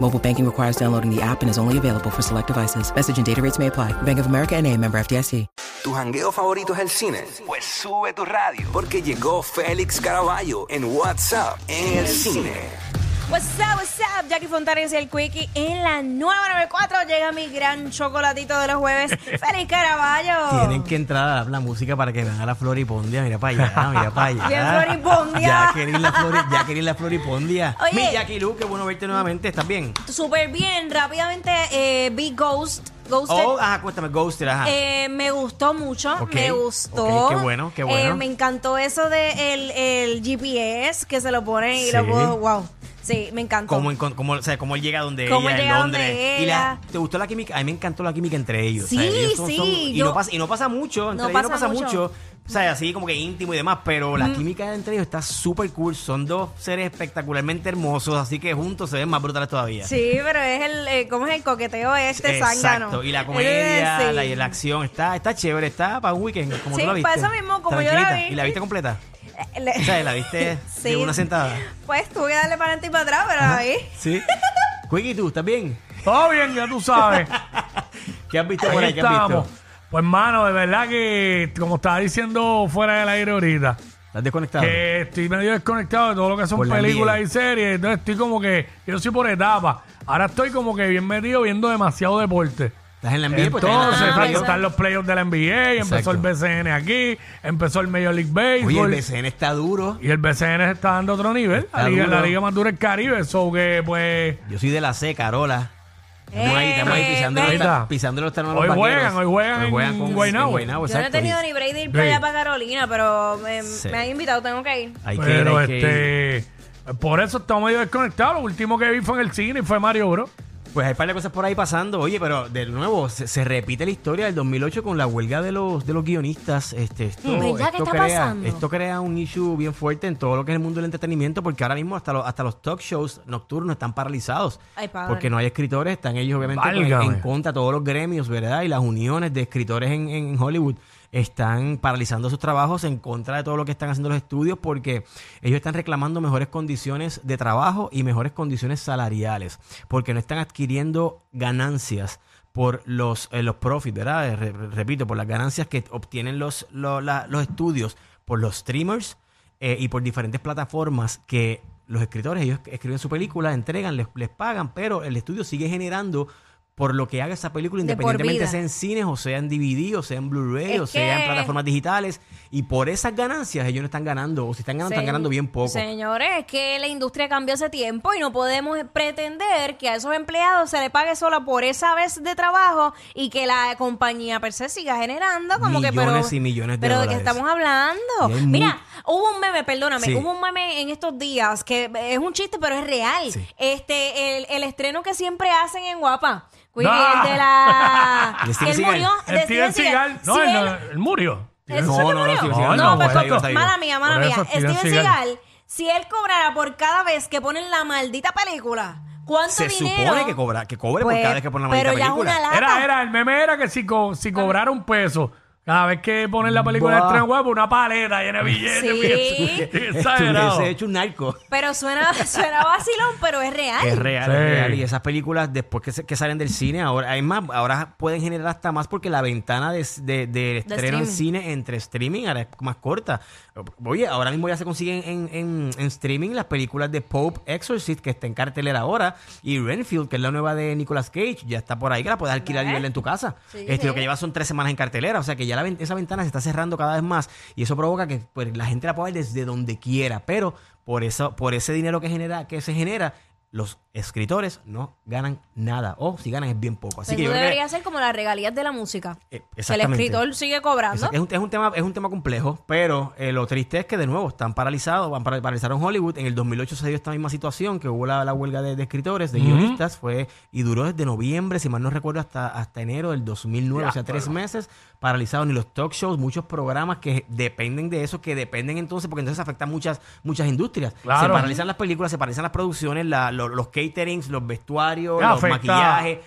Mobile banking requires downloading the app and is only available for select devices. Message and data rates may apply. Bank of America and a member FDIC. ¿Tu jangueo favorito es el cine? Pues sube tu radio, porque llegó Félix Caraballo en WhatsApp en el cine. What's up, what's up? Jackie Fontanes y el Quickie en la 994 llega mi gran chocolatito de los jueves. ¡Feliz Caraballo! Tienen que entrar a la música para que vean a la Floripondia. Mira para allá, mira para allá. Bien Floripondia. Jacqueline la, Flori, Jacqueline la Floripondia. Oye. Mi Jackie Lu, qué bueno verte nuevamente. ¿Estás bien? Súper bien, rápidamente eh, vi Ghost. Ghosted. Oh, ajá, cuéntame, Ghosted, ajá. Eh, me gustó mucho, me gustó. qué bueno, qué bueno. Eh, me encantó eso de el, el GPS que se lo ponen y Sí. lo puedo, wow. Sí, me encantó. Cómo, encon- cómo, o sea, cómo él llega donde Cómo ella él en llega Londres. donde Y la- ella. ¿Te gustó la química? A mí me encantó la química entre ellos. Sí, ellos sí, y, yo- no pasa, y no pasa mucho, entre No ellos no pasa pasa mucho. mucho. O sea, así como que íntimo y demás, pero la química entre ellos está súper cool. Son dos seres espectacularmente hermosos, así que juntos se ven más brutales todavía. Sí, pero es el, eh, ¿cómo es el coqueteo este zángano? Exacto, y la Eh, comedia, sí. la, y la acción, está, está chévere, está para un weekend, como Sí, tú la viste. para eso mismo, como yo la Tranquilita. vi. ¿Y la viste completa? Le- O sea, la viste Sí. de una sentada. Pues tuve que darle para adelante y para atrás, pero ahí. Sí. Quickie, ¿tú estás bien? Todo bien, ya tú sabes. ¿Qué has visto por Ahí? ¿Qué has estamos. visto? Pues, mano, de verdad que, como estaba diciendo fuera del aire ahorita, ¿Estás desconectado? que estoy medio desconectado de todo lo que son la películas y series. Entonces estoy como que, yo soy por etapas. Ahora estoy como que bien metido viendo demasiado deporte. ¿Estás en la NBA? Pues estás en la Entonces, NBA. ahí están los playoffs de la NBA, empezó Exacto. el BCN aquí, empezó el Major League Baseball. Oye, el BCN está duro. Y el BCN se está dando otro nivel. Está La liga, duro. la liga más dura del Caribe. So que, pues, Yo soy de la C, Carola. Estamos ahí, estamos ahí Eh, pisando, los, está. ta- pisando los Hoy los juegan, vaqueros. hoy juegan en con- Guaynabo. Yo no he exacto. tenido ni break de ir para Sí. allá para Carolina, pero me, Sí. me han invitado, tengo que ir. Hay que ir, pero hay que ir. este. Por eso estamos medio desconectados. Lo último que vi fue en el cine y fue Mario Bros. Pues hay un par de cosas por ahí pasando. Oye, pero de nuevo, se, se repite la historia del 2008 con la huelga de los, de los guionistas. Este, esto, ¿Verdad que esto está crea, pasando? esto crea un issue bien fuerte en todo lo que es el mundo del entretenimiento, porque ahora mismo hasta, los hasta los talk shows nocturnos están paralizados. Ay. Porque no hay escritores, están ellos obviamente en contra de todos los gremios, ¿verdad? Y las uniones de escritores en, en Hollywood están paralizando sus trabajos en contra de todo lo que están haciendo los estudios porque ellos están reclamando mejores condiciones de trabajo y mejores condiciones salariales porque no están adquiriendo ganancias por los, eh, los profits, ¿verdad? Eh, re- repito, por las ganancias que obtienen los, lo- la- los estudios por los streamers eh, y por diferentes plataformas que los escritores, ellos escriben su película, entregan, les, les pagan, pero el estudio sigue generando por lo que haga esa película, De independientemente sea en cines o sea en DVD o sea en Blu-ray Es o sea en plataformas digitales. Y por esas ganancias ellos no están ganando, o si están ganando, están ganando bien poco. Señores, es que la industria cambió hace tiempo y no podemos pretender que a esos empleados se le pague solo por esa vez de trabajo y que la compañía per se siga generando como que pero Millones y millones de pero de qué estamos hablando. Mira, hubo un meme, perdóname, Sí. hubo un meme en estos días que es un chiste pero es real. Sí. Este el, el estreno que siempre hacen en Guapa. Ah. El de la De que Steven él Seagal. murió, de Steven Seagal. No, Si él, él- no- él murió. ¿Ese No, se no, no, murió? Steven Seagal No, no, pues, vivo. mala mía, mala mía. Steven Seagal. Si él cobrara por cada vez que ponen la maldita película, ¿cuánto Se dinero? supone que cobra, que cobre Pues, por cada vez que ponen la pero maldita ya es película. una lata. Era, era, el meme era que si, co- si cobrara un peso cada vez que ponen la película de Buah. tren huevo, una paleta llena de billetes. Sí. bien exagerado. Estuviese hecho un narco. Pero suena, suena vacilón, pero es real. Es real, Sí. es real. Y esas películas, después que, se- que salen del cine, ahora, hay más, ahora pueden generar hasta más porque la ventana de, de- de estreno en streaming. cine entre streaming ahora es más corta. Oye, ahora mismo ya se consiguen en, en- en streaming las películas de Pope Exorcist, que está en cartelera ahora, y Renfield, que es la nueva de Nicolas Cage, ya está por ahí, que la puedes alquilar y verla en tu casa. Sí, este, Lo que lleva son tres semanas en cartelera, o sea que ya esa ventana se está cerrando cada vez más y eso provoca que pues, la gente la pueda ver desde donde quiera, pero por eso, por ese dinero que genera, que se genera, los escritores no ganan nada, o si ganan es bien poco. Así Pues que eso yo creo que- debería ser como las regalías de la música. eh, Que el escritor sigue cobrando. Es un, es un tema, es un tema complejo, pero eh, lo triste es que de nuevo están paralizados, van para, paralizaron Hollywood. En el 2008 se dio esta misma situación, que hubo la, la huelga de, de escritores, de guionistas, fue y duró desde noviembre, si mal no recuerdo, hasta, hasta enero del 2009, o sea, tres meses paralizados. Ni los talk shows, muchos programas que dependen de eso, que dependen entonces, porque entonces afecta a muchas, muchas industrias. Se Claro. paralizan las películas, se paralizan las producciones, la- lo- los caterings, los vestuarios, Ah, los afecta- maquillajes.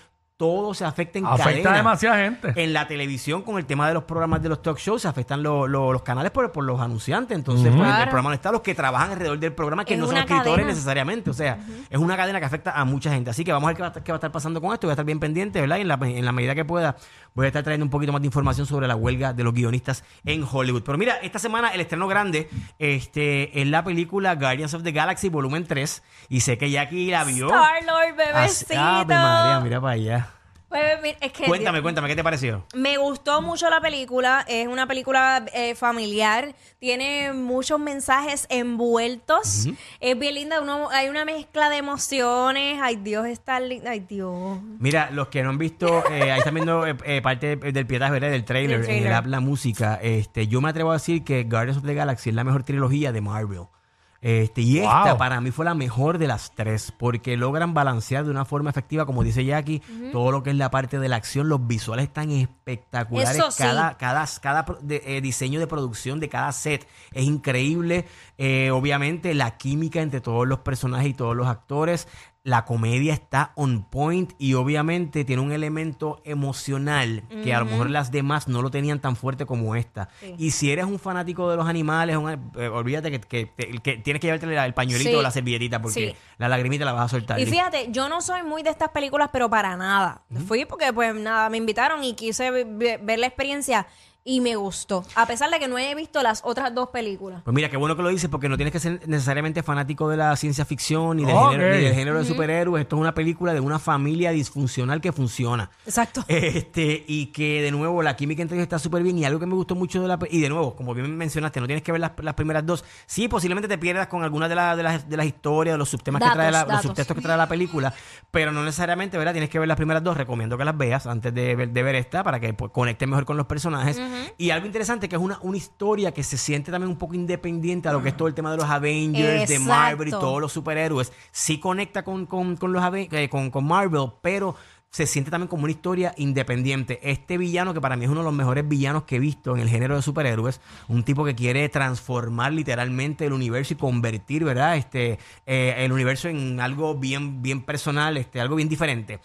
Todo se afecta en Afecta cadena. a demasiada gente. En la televisión, con el tema de los programas de los talk shows, se afectan lo- lo- los canales por, por los anunciantes. Entonces, pues, el Claro. programa no está los que trabajan alrededor del programa, que Es no son escritores cadena. necesariamente. O sea, es una cadena que afecta a mucha gente. Así que vamos a ver qué va, a estar- qué va a estar pasando con esto. Voy a estar bien pendiente, ¿verdad? Y en la, en la medida que pueda, voy a estar trayendo un poquito más de información sobre la huelga de los guionistas en Hollywood. Pero mira, esta semana el estreno grande este, es la película Guardians of the Galaxy Volumen 3. Y sé que Jackie la vio. Star-Lord, Así- bebecito. Ave María, mira para allá. Pues, mira, es que Cuéntame, cuéntame, ¿qué te pareció? Me gustó mucho la película, es una película eh, familiar, tiene muchos mensajes envueltos, es bien linda, uno, hay una mezcla de emociones, ay Dios, está linda, ay Dios. Mira, los que no han visto, eh, ahí están viendo eh, eh, parte del pietaje, ¿verdad? Del trailer, Del trailer. en el app La Música. Este, yo me atrevo a decir que Guardians of the Galaxy es la mejor trilogía de Marvel. Este, y esta Wow. para mí fue la mejor de las tres, porque logran balancear de una forma efectiva, como dice Jackie, todo lo que es la parte de la acción, los visuales están espectaculares, Eso sí. cada, cada, cada de- eh, diseño de producción de cada set es increíble, Eh, obviamente la química entre todos los personajes y todos los actores, la comedia está on point y obviamente tiene un elemento emocional que a lo mejor las demás no lo tenían tan fuerte como esta. Sí. Y si eres un fanático de los animales, un- eh, olvídate que, que- que- que tienes que llevarte el pañuelito Sí. o la servilletita porque Sí. la lagrimita la vas a soltar. Y fíjate, yo no soy muy de estas películas, pero para nada. Fui porque pues nada, me invitaron y quise ve- ve- ver la experiencia y me gustó, a pesar de que no he visto las otras dos películas. Pues mira, qué bueno que lo dices porque no tienes que ser necesariamente fanático de la ciencia ficción ni del, género, ni del género de superhéroes. Esto es una película de una familia disfuncional que funciona. Exacto. Este, y que de nuevo la química entre ellos está súper bien. Y algo que me gustó mucho de la y de nuevo, como bien mencionaste, no tienes que ver las, las primeras dos. Sí, posiblemente te pierdas con algunas de, la- de las, de las historias, de los subtemas Datos, que trae la, los subtextos que trae la película, pero no necesariamente, ¿verdad? Tienes que ver las primeras dos. Recomiendo que las veas antes de ver, de ver esta para que pues, conectes mejor con los personajes. Y algo interesante que es una, una historia que se siente también un poco independiente a lo que es todo el tema de los Avengers, de Marvel y todos los superhéroes. Sí conecta con, con, con los eh, con, con Marvel, pero se siente también como una historia independiente. Este villano, que para mí es uno de los mejores villanos que he visto en el género de superhéroes, un tipo que quiere transformar literalmente el universo y convertir, ¿verdad? Este, eh, el universo en algo bien, bien personal, este, algo bien diferente.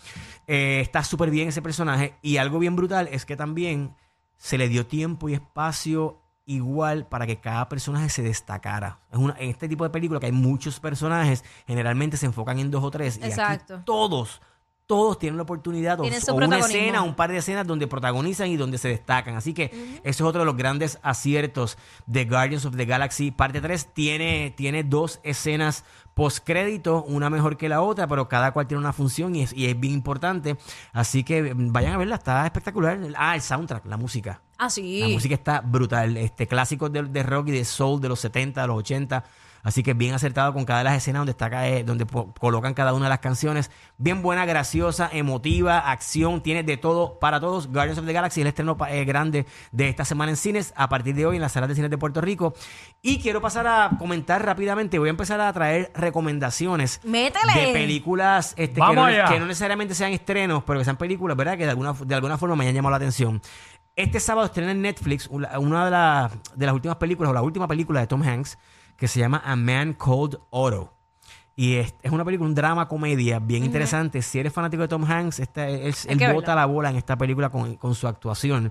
Eh, está súper bien ese personaje y algo bien brutal es que también se le dio tiempo y espacio igual para que cada personaje se destacara. Es una, en este tipo de película que hay muchos personajes, generalmente se enfocan en dos o tres. Y aquí Exacto. todos, todos tienen la oportunidad o, o una escena, un par de escenas donde protagonizan y donde se destacan. Así que eso es otro de los grandes aciertos de Guardians of the Galaxy. Parte 3 tiene, tiene dos escenas postcrédito, una mejor que la otra, pero cada cual tiene una función y es, y es bien importante. Así que mm, vayan a verla, está espectacular. Ah, el soundtrack, la música. Ah, sí. La música está brutal. Este, clásicos de, de rock y de soul de los 70, de los 80. Así que bien acertado con cada de las escenas donde está eh, donde colocan cada una de las canciones. Bien buena, graciosa, emotiva, acción, tiene de todo para todos. Guardians of the Galaxy, el estreno eh, grande de esta semana en cines, a partir de hoy en las salas de cines de Puerto Rico. Y quiero pasar a comentar rápidamente, voy a empezar a traer recomendaciones Métele. de películas este, que, no, allá. que no necesariamente sean estrenos, pero que sean películas, ¿verdad? Que de alguna, de alguna forma me hayan llamado la atención. Este sábado estrena en Netflix una una de, la- de las últimas películas, o la última película de Tom Hanks, que se llama A Man Called Otto. Y es, es una película, un drama comedia bien interesante. Si eres fanático de Tom Hanks, esta, él, Hay él que bota verla. la bola en esta película con, con su actuación.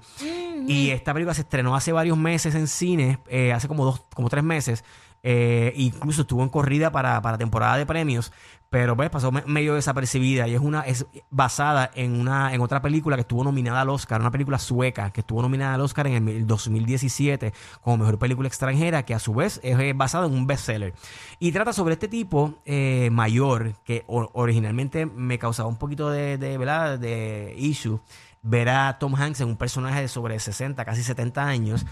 Y esta película se estrenó hace varios meses en cine, eh, hace como dos, como tres meses. Eh, incluso estuvo en corrida para, para temporada de premios, pero pues pasó me- medio desapercibida y es una es basada en una en otra película que estuvo nominada al Oscar, una película sueca que estuvo nominada al Oscar en el, mil- 2017 como mejor película extranjera, que a su vez es basada en un bestseller y trata sobre este tipo eh, mayor que originalmente me causaba un poquito de, de, ¿verdad? de issue ver a Tom Hanks en un personaje de sobre 60, casi 70 años,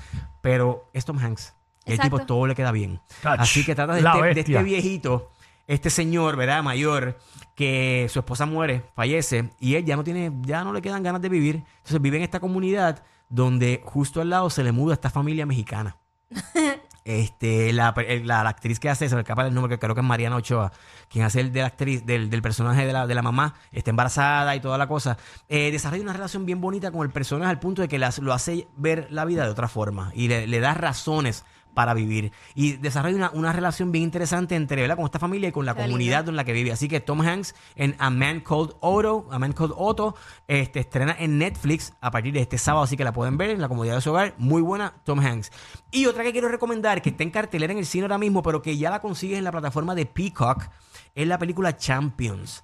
pero es Tom Hanks. El Exacto. tipo todo le queda bien. Así que trata de este, de este viejito, este señor, ¿verdad? Mayor, que su esposa muere, fallece, y él ya no tiene, ya no le quedan ganas de vivir. Entonces vive en esta comunidad donde justo al lado se le muda esta familia mexicana. Este, la, la- la actriz que hace, se me escapa el nombre, que creo que es Mariana Ochoa, quien hace el de la actriz, del, del personaje de la, de la mamá, está embarazada y toda la cosa, eh, desarrolla una relación bien bonita con el personaje al punto de que las- lo hace ver la vida de otra forma y le, le da razones para vivir. Y desarrolla una, una relación bien interesante entre ¿verdad? con esta familia y con la comunidad en la que vive. Así que Tom Hanks en A Man Called Otto, A Man Called Otto, este, estrena en Netflix a partir de este sábado, así que la pueden ver en la comodidad de su hogar. Muy buena, Tom Hanks. Y otra que quiero recomendar, que está en cartelera en el cine ahora mismo, pero que ya la consigues en la plataforma de Peacock, es la película Champions.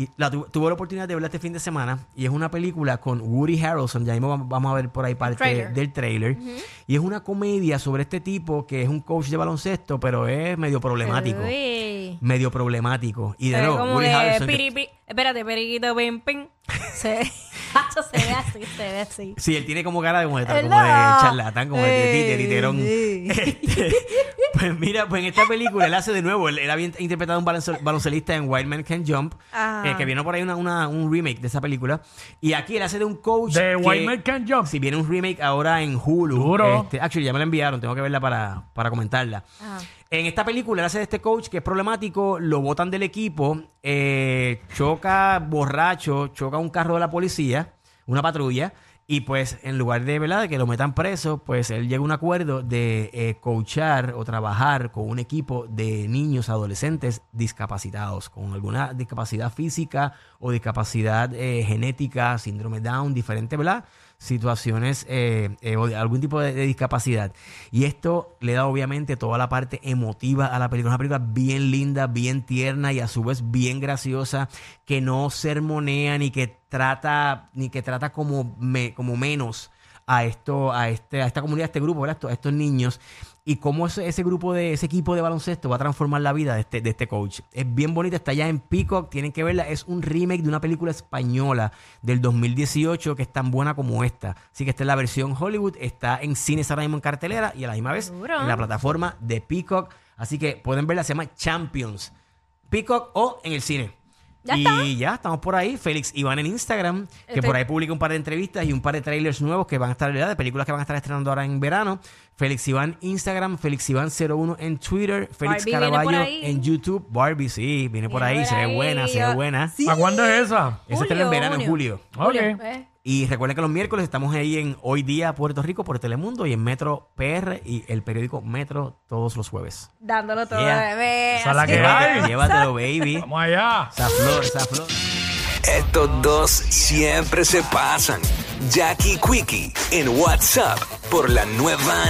Y la tu- tuve la oportunidad de verla este fin de semana y es una película con Woody Harrelson, ya mismo vam- vamos a ver por ahí parte trailer. del trailer. Y es una comedia sobre este tipo que es un coach de baloncesto, pero es medio problemático. Uy. Medio problemático. Y de nuevo, Woody Harrelson. que- piri, pi- espérate, periquito, pim, pim. Hacho, se ve así, se ve así. Sí, él tiene como cara de, Él como de charlatán, como de, de, de titerón. Este, pues mira, pues en esta película él hace de nuevo, él, él había interpretado a un balonce- baloncelista en Wild Man Can Jump, Ajá. eh, que vino por ahí una, una- un remake de esa película. Y aquí él hace de un coach. De White Man Can Jump. Si viene un remake ahora en Hulu. Este, actually, ya me la enviaron, tengo que verla para, para comentarla. Ajá. En esta película él hace de este coach que es problemático, lo botan del equipo, eh, choca borracho, choca un carro de la policía, una patrulla, y pues en lugar de, ¿verdad? de que lo metan preso, pues él llega a un acuerdo de eh, coachar o trabajar con un equipo de niños, adolescentes discapacitados, con alguna discapacidad física o discapacidad eh, genética, síndrome Down, diferente, ¿verdad? Situaciones eh, eh, o de algún tipo de, discapacidad. Y esto le da obviamente toda la parte emotiva a la película. Una película bien linda, bien tierna y a su vez bien graciosa, que no sermonea ni que trata, ni que trata como, me- como menos a esto, a este, a esta comunidad, a este grupo, a estos niños. Y cómo ese, ese grupo de, ese equipo de baloncesto va a transformar la vida de este, de este coach. Es bien bonita, está ya en Peacock, tienen que verla. Es un remake de una película española del 2018 que es tan buena como esta. Así que esta es la versión Hollywood, está en cines ahora mismo en cartelera y a la misma vez Duro. en la plataforma de Peacock. Así que pueden verla, se llama Champions. Peacock o en el cine. Ya y está. ya estamos por ahí. Félix Iván en Instagram, que Estoy- por ahí publica un par de entrevistas y un par de trailers nuevos que van a estar. De películas que van a estar estrenando ahora en verano. Félix Iván Instagram, Félix Iván 01 en Twitter, Félix Barbie Caraballo en YouTube. Barbie, sí, viene por Viene ahí, por se ve buena, se ve buena. Sí. ¿A cuándo es esa? Ese estreno en verano, en julio. Ok. Eh, Y recuerden que los miércoles estamos ahí en Hoy Día Puerto Rico por Telemundo y en Metro PR y el periódico Metro todos los jueves. Dándolo todo, Yeah. bebé. Esa es la así. que Llévatelo, llévatelo, baby. Vamos allá. Esa flor, esa flor. Estos dos siempre se pasan. Jackie Quickie en WhatsApp por la nueva